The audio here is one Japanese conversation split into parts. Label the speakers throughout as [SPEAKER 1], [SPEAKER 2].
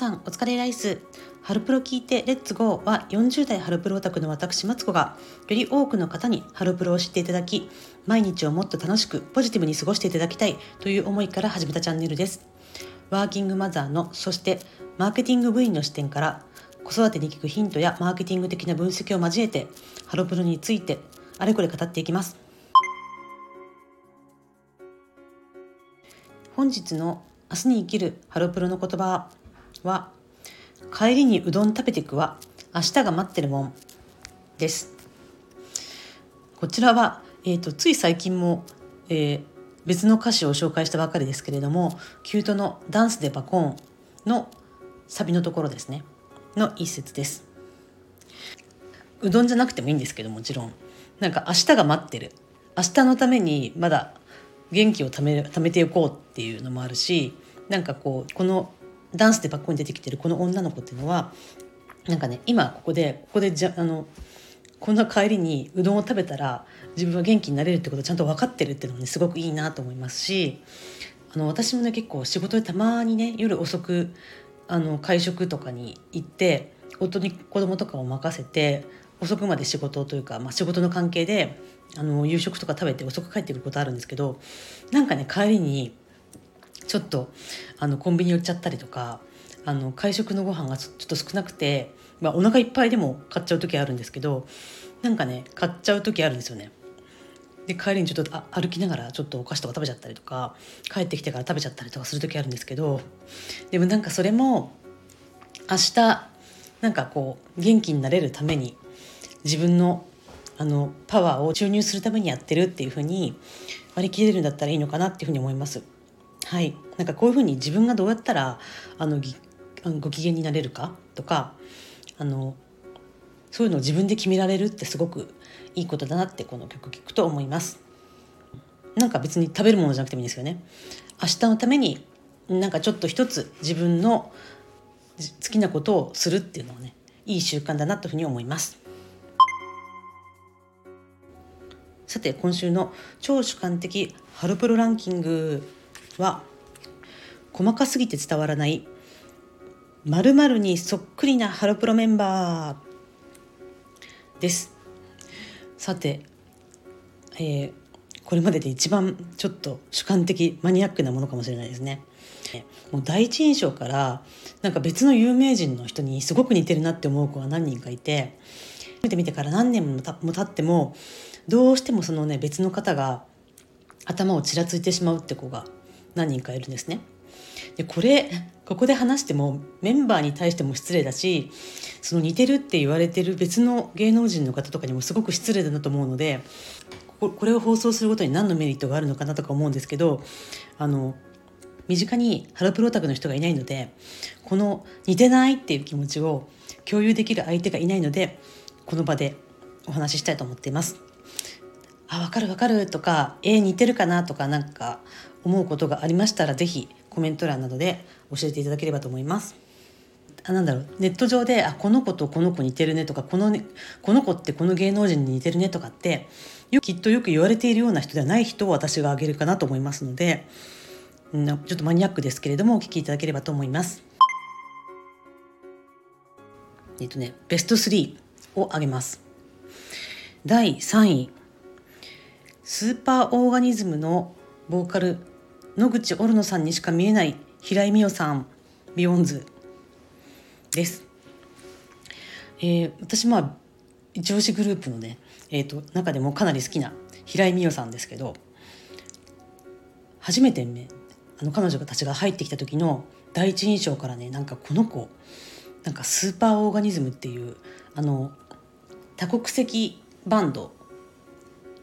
[SPEAKER 1] さんお疲れライス。ハルプロ聞いてレッツゴーは40代ハルプロオタクの私マツコがより多くの方にハルプロを知っていただき毎日をもっと楽しくポジティブに過ごしていただきたいという思いから始めたチャンネルです。ワーキングマザーのそしてマーケティング部員の視点から子育てに聞くヒントやマーケティング的な分析を交えてハロプロについてあれこれ語っていきます。本日の明日に生きるハロプロの言葉は帰りにうどん食べていくわ明日が待ってるもんです。こちらは、えーと、つい最近も、えー、別の歌詞を紹介したばかりですけれどもキュートの「ダンスでバコーン」のサビのところですね。の一節です。うどんじゃなくてもいいんですけどもちろん。なんか明日が待ってる。明日のためにまだ元気をため貯めていこうっていうのもあるしなんかこうこのダンスでバックに出てきてるこの女の子っていうのはなんかね今ここでここでじゃあのこんな帰りにうどんを食べたら自分は元気になれるってことをちゃんと分かってるっていうのもねすごくいいなと思いますしあの私もね結構仕事でたまにね夜遅くあの会食とかに行って夫に子供とかを任せて遅くまで仕事というか、まあ、仕事の関係であの夕食とか食べて遅く帰ってくることあるんですけどなんかね帰りにちょっとあのコンビニ寄っちゃったりとかあの会食のご飯がちょっと少なくて、まあ、お腹いっぱいでも買っちゃう時あるんですけどなんかね買っちゃう時あるんですよね。で帰りにちょっとあ歩きながらちょっとお菓子とか食べちゃったりとか帰ってきてから食べちゃったりとかする時あるんですけどでもなんかそれも明日なんかこう元気になれるために自分のあのパワーを注入するためにやってるっていうふうに割り切れるんだったらいいのかなっていうふうに思います。はい、なんかこういうふうに自分がどうやったらあのご機嫌になれるか？とかあのそういうのを自分で決められるってすごくいいことだなってこの曲聴くと思います。なんか別に食べるものじゃなくてもいいんですよね。明日のためになんかちょっと一つ自分の好きなことをするっていうのはねいい習慣だなというふうに思います。さて今週の超主観的ハロプロランキングは細かすぎて伝わらない〇〇にそっくりなハロプロメンバーです。さて、えー、これまでで一番ちょっと主観的マニアックなものかもしれないですね。もう第一印象からなんか別の有名人の人にすごく似てるなって思う子は何人かいて見てみてから何年もたも経ってもどうしてもそのね別の方が頭をちらついてしまうって子が何人かいるんですね。でこれここで話してもメンバーに対しても失礼だしその似てるって言われてる別の芸能人の方とかにもすごく失礼だなと思うのでこれを放送することに何のメリットがあるのかなとか思うんですけどあの身近にハロプロタクの人がいないのでこの似てないっていう気持ちを共有できる相手がいないのでこの場でお話ししたいと思っています。あ分かる分かるとかえー、似てるかなとかなんか思うことがありましたら是非コメント欄などで教えていただければと思います。あなんだろうネット上であこの子とこの子似てるねとかこの,、ね、この子ってこの芸能人に似てるねとかってよきっとよく言われているような人ではない人を私が挙げるかなと思いますのでちょっとマニアックですけれどもお聞きいただければと思います。えっとねベスト3を挙げます。第3位スーパーオーガニズムのボーカル野口オルノさんにしか見えない平井美桜さんビヨンズです。えー、私まあ一押しグループのね、えーと、中でもかなり好きな平井美桜さんですけど初めてねあの彼女たちが入ってきた時の第一印象からねなんかこの子なんかスーパーオーガニズムっていうあの多国籍バンド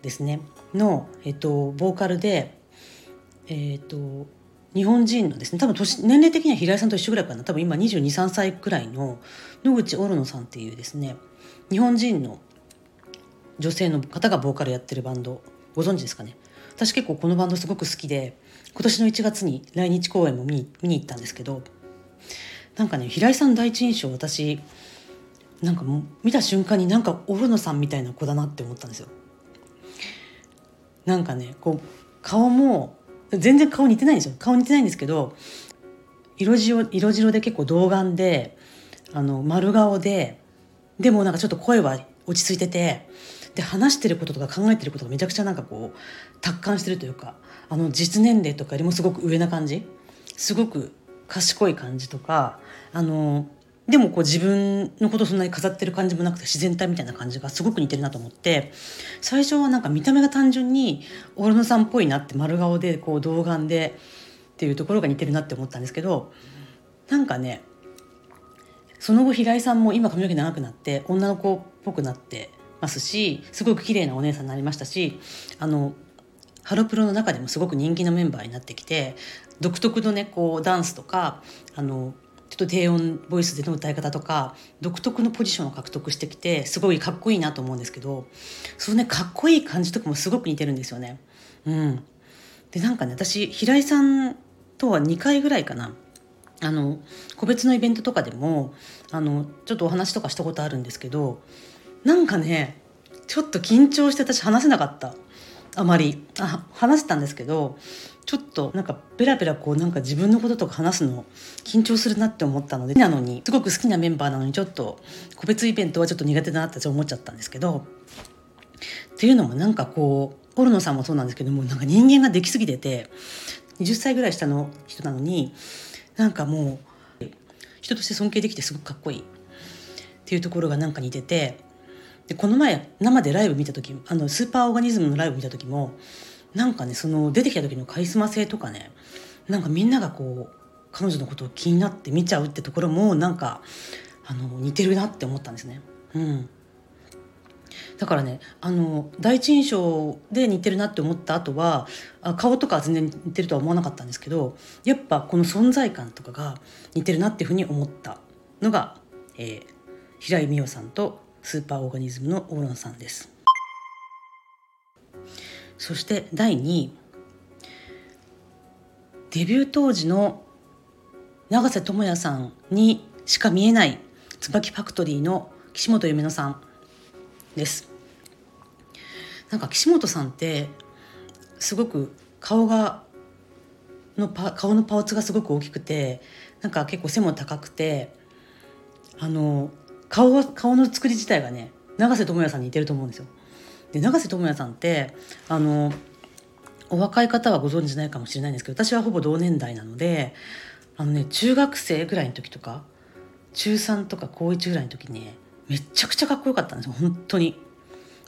[SPEAKER 1] ですねの、えっと、ボーカルで、えっと、日本人のですね多分年年齢的には平井さんと一緒ぐらいかな多分今2 2 3歳くらいの野口オルノさんっていうですね日本人の女性の方がボーカルやってるバンドご存知ですかね？私結構このバンドすごく好きで今年の1月に来日公演も見に見に行ったんですけどなんかね平井さん第一印象私なんかもう見た瞬間になんかオルノさんみたいな子だなって思ったんですよ。なんかねこう顔も全然顔似てないんですよ顔似てないんですけど色白色白で結構童顔であの丸顔ででもなんかちょっと声は落ち着いててで話してることとか考えてることがめちゃくちゃなんかこう達観してるというかあの実年齢とかよりもすごく上な感じ。すごく賢い感じとかあのでもこう自分のことそんなに飾ってる感じもなくて自然体みたいな感じがすごく似てるなと思って最初はなんか見た目が単純にオルノさんっぽいなって丸顔でこう童顔でっていうところが似てるなって思ったんですけどなんかねその後平井さんも今髪の毛長くなって女の子っぽくなってますしすごく綺麗なお姉さんになりましたしあのハロプロの中でもすごく人気のメンバーになってきて独特のねこうダンスとかあのちょっと低音ボイスでの歌い方とか独特のポジションを獲得してきてすごいかっこいいなと思うんですけどそのねかっこいい感じとかもすごく似てるんですよね。うん、でなんかね私平井さんとは2回ぐらいかな。あの個別のイベントとかでもあのちょっとお話とかしたことあるんですけどなんかねちょっと緊張して私話せなかった。あまり。あ話せたんですけどちょっとなんかベラベラこうなんか自分のこととか話すの緊張するなって思ったのでなのにすごく好きなメンバーなのにちょっと個別イベントはちょっと苦手だなって思っちゃったんですけどっていうのもなんかこうポルノさんもそうなんですけどもなんか人間ができすぎてて20歳ぐらい下の人なのになんかもう人として尊敬できてすごくかっこいい。っていうところがなんか似ててでこの前生でライブ見た時あのスーパーオーガニズムのライブ見た時もなんかねその出てきた時のカリスマ性とかねなんかみんながこう彼女のことを気になって見ちゃうってところもなんかあの似てるなって思ったんですね。うんだからねあの第一印象で似てるなって思った後はあ顔とかは全然似てるとは思わなかったんですけどやっぱこの存在感とかが似てるなっていうふうに思ったのが、えー、平井美桜さんとスーパーオーガニズムのオーロンさんです。そして第2位デビュー当時の永瀬智也さんにしか見えない椿ファクトリーの岸本夢乃さんですなんか岸本さんってすごく顔がのパ顔のパーツがすごく大きくてなんか結構背も高くてあの顔は顔の作り自体がね永瀬智也さんに似てると思うんですよ。で永瀬智也さんってあのお若い方はご存じないかもしれないんですけど私はほぼ同年代なのであのね中学生ぐらいの時とか中3とか高1ぐらいの時ねめちゃくちゃかっこよかったんですよ本当に。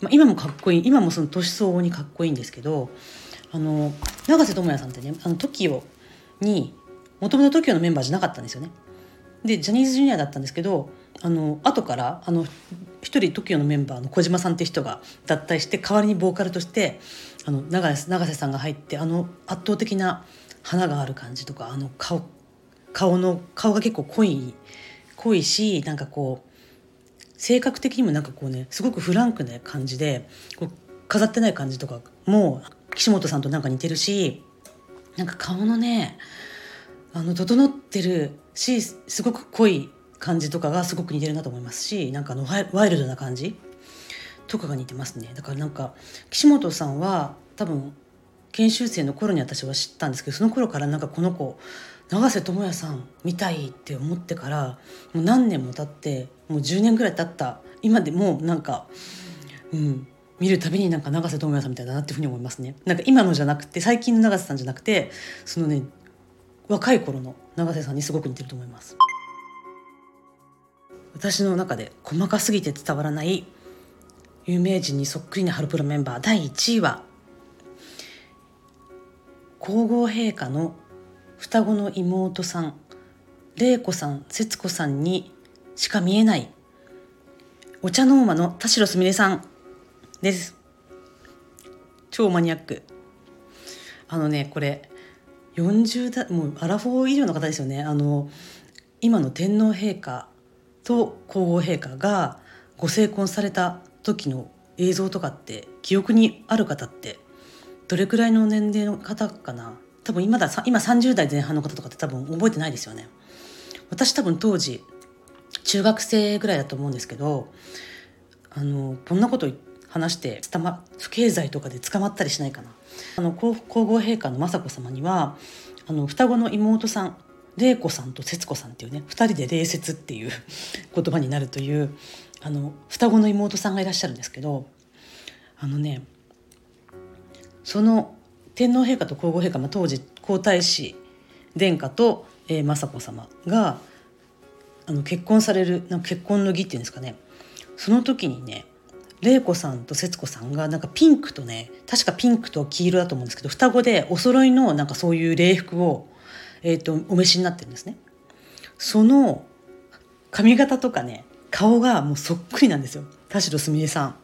[SPEAKER 1] まあ、今もかっこいい今もその年相応にかっこいいんですけどあの永瀬智也さんってねあの TOKIO にもともと TOKIO のメンバーじゃなかったんですよね。でジャニーズジュニアだったんですけどあの後からあの一人 TOKIO のメンバーの小島さんって人が脱退して代わりにボーカルとしてあの永瀬永瀬さんが入ってあの圧倒的な花がある感じとかあの顔顔の顔が結構濃い濃いしなんかこう性格的にもなんかこうねすごくフランクな感じでこう飾ってない感じとかも岸本さんとなんか似てるしなんか顔のねあの整ってるしすごく濃い感じとかがすごく似てるなと思いますしなんかあのワイルドな感じとかが似てますねだからなんか岸本さんは多分研修生の頃に私は知ったんですけどその頃からなんかこの子永瀬智也さんみたいって思ってからもう何年も経ってもう10年ぐらい経った今でもなんか、うん、見るたびになんか永瀬智也さんみたいだなっていうふうに思いますね。なんか今のじゃなくて最近の永瀬さんじゃなくてそのね若い頃の永瀬さんにすごく似てると思います。私の中で細かすぎて伝わらない有名人にそっくりなハロプロメンバー第1位は皇后陛下の双子の妹さん玲子さん節子さんにしか見えないお茶の間の田代すみれさんです超マニアックあのねこれ40代もうアラフォー以上の方ですよねあの今の天皇陛下と皇后陛下がご成婚された時の映像とかって記憶にある方ってどれくらいの年齢の方かな？多分今だ今30代前半の方とかって多分覚えてないですよね。私多分当時中学生ぐらいだと思うんですけどあのこんなこと言って話して捕ま不経済とかで捕まったりしないかな。あの皇后陛下の雅子さまにはあの双子の妹さん玲子さんと節子さんっていうね2人で礼節っていう 言葉になるというあの双子の妹さんがいらっしゃるんですけどあのねその天皇陛下と皇后陛下、まあ、当時皇太子殿下と、えー、雅子さまがあの結婚されるなんか結婚の儀っていうんですかねその時にね玲子さんと節子さんがなんかピンクとね確かピンクと黄色だと思うんですけど双子でお揃いのなんかそういう礼服を、えーと、お召しになってるんですね。その髪型とかね顔がもうそっくりなんですよ田代すみれさん。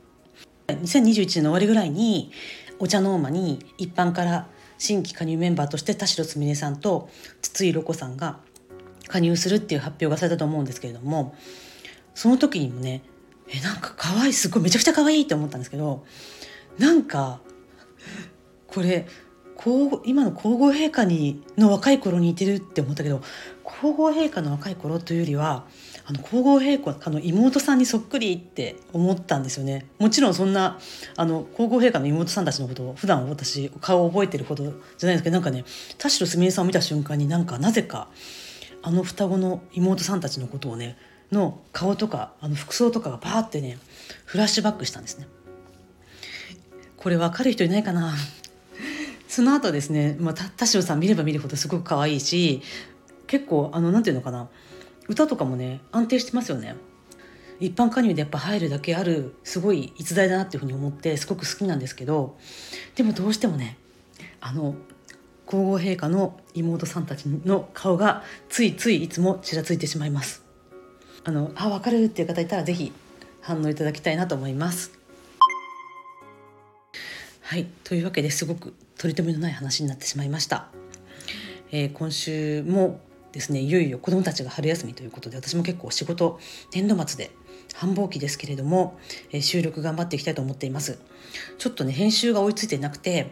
[SPEAKER 1] 2021年の終わりぐらいにお茶の間に一般から新規加入メンバーとして田代すみれさんと筒井ロコさんが加入するっていう発表がされたと思うんですけれどもその時にもねえなんか可愛いすごいめちゃくちゃ可愛いって思ったんですけどなんかこれ今の皇后陛下にの若い頃に似てるって思ったけど皇后陛下の若い頃というよりはあの皇后陛下の妹さんにそっくりって思ったんですよね。もちろんそんなあの皇后陛下の妹さんたちのことを普段私顔を覚えてるほどじゃないですけどなんかね田代すみれさんを見た瞬間になんかなぜかあの双子の妹さんたちのことをねの顔とかあの服装とかがバーってねフラッシュバックしたんですね。これ分かる人いないかな？その後ですね、まあ、田代さん見れば見るほどすごく可愛いし結構あのなんていうのかな？歌とかもね安定してますよね。一般加入でやっぱ入るだけあるすごい逸材だなっていうふうに思ってすごく好きなんですけどでもどうしてもねあの皇后陛下の妹さんたちの顔がついついいつもちらついてしまいます。あのあ分かるっていう方いたら是非反応いただきたいなと思います。はい。というわけですごく取り留めのない話になってしまいました、えー、今週もですねいよいよ子どもたちが春休みということで私も結構仕事年度末で繁忙期ですけれども、えー、収録頑張っていきたいと思っています。ちょっとね編集が追いついていなくて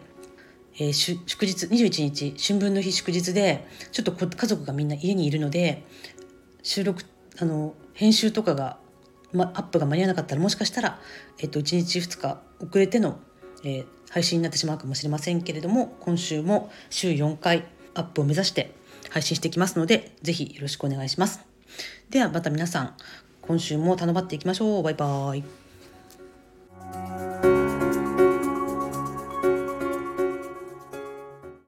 [SPEAKER 1] えー、祝日21日春分の日祝日でちょっと家族がみんな家にいるので収録あの編集とかが、ま、アップが間に合わなかったらもしかしたら、えっと、1日2日遅れての、えー、配信になってしまうかもしれませんけれども今週も週4回アップを目指して配信していきますので是非よろしくお願いします。ではまた皆さん今週も頼まっていきましょう。バイバーイ。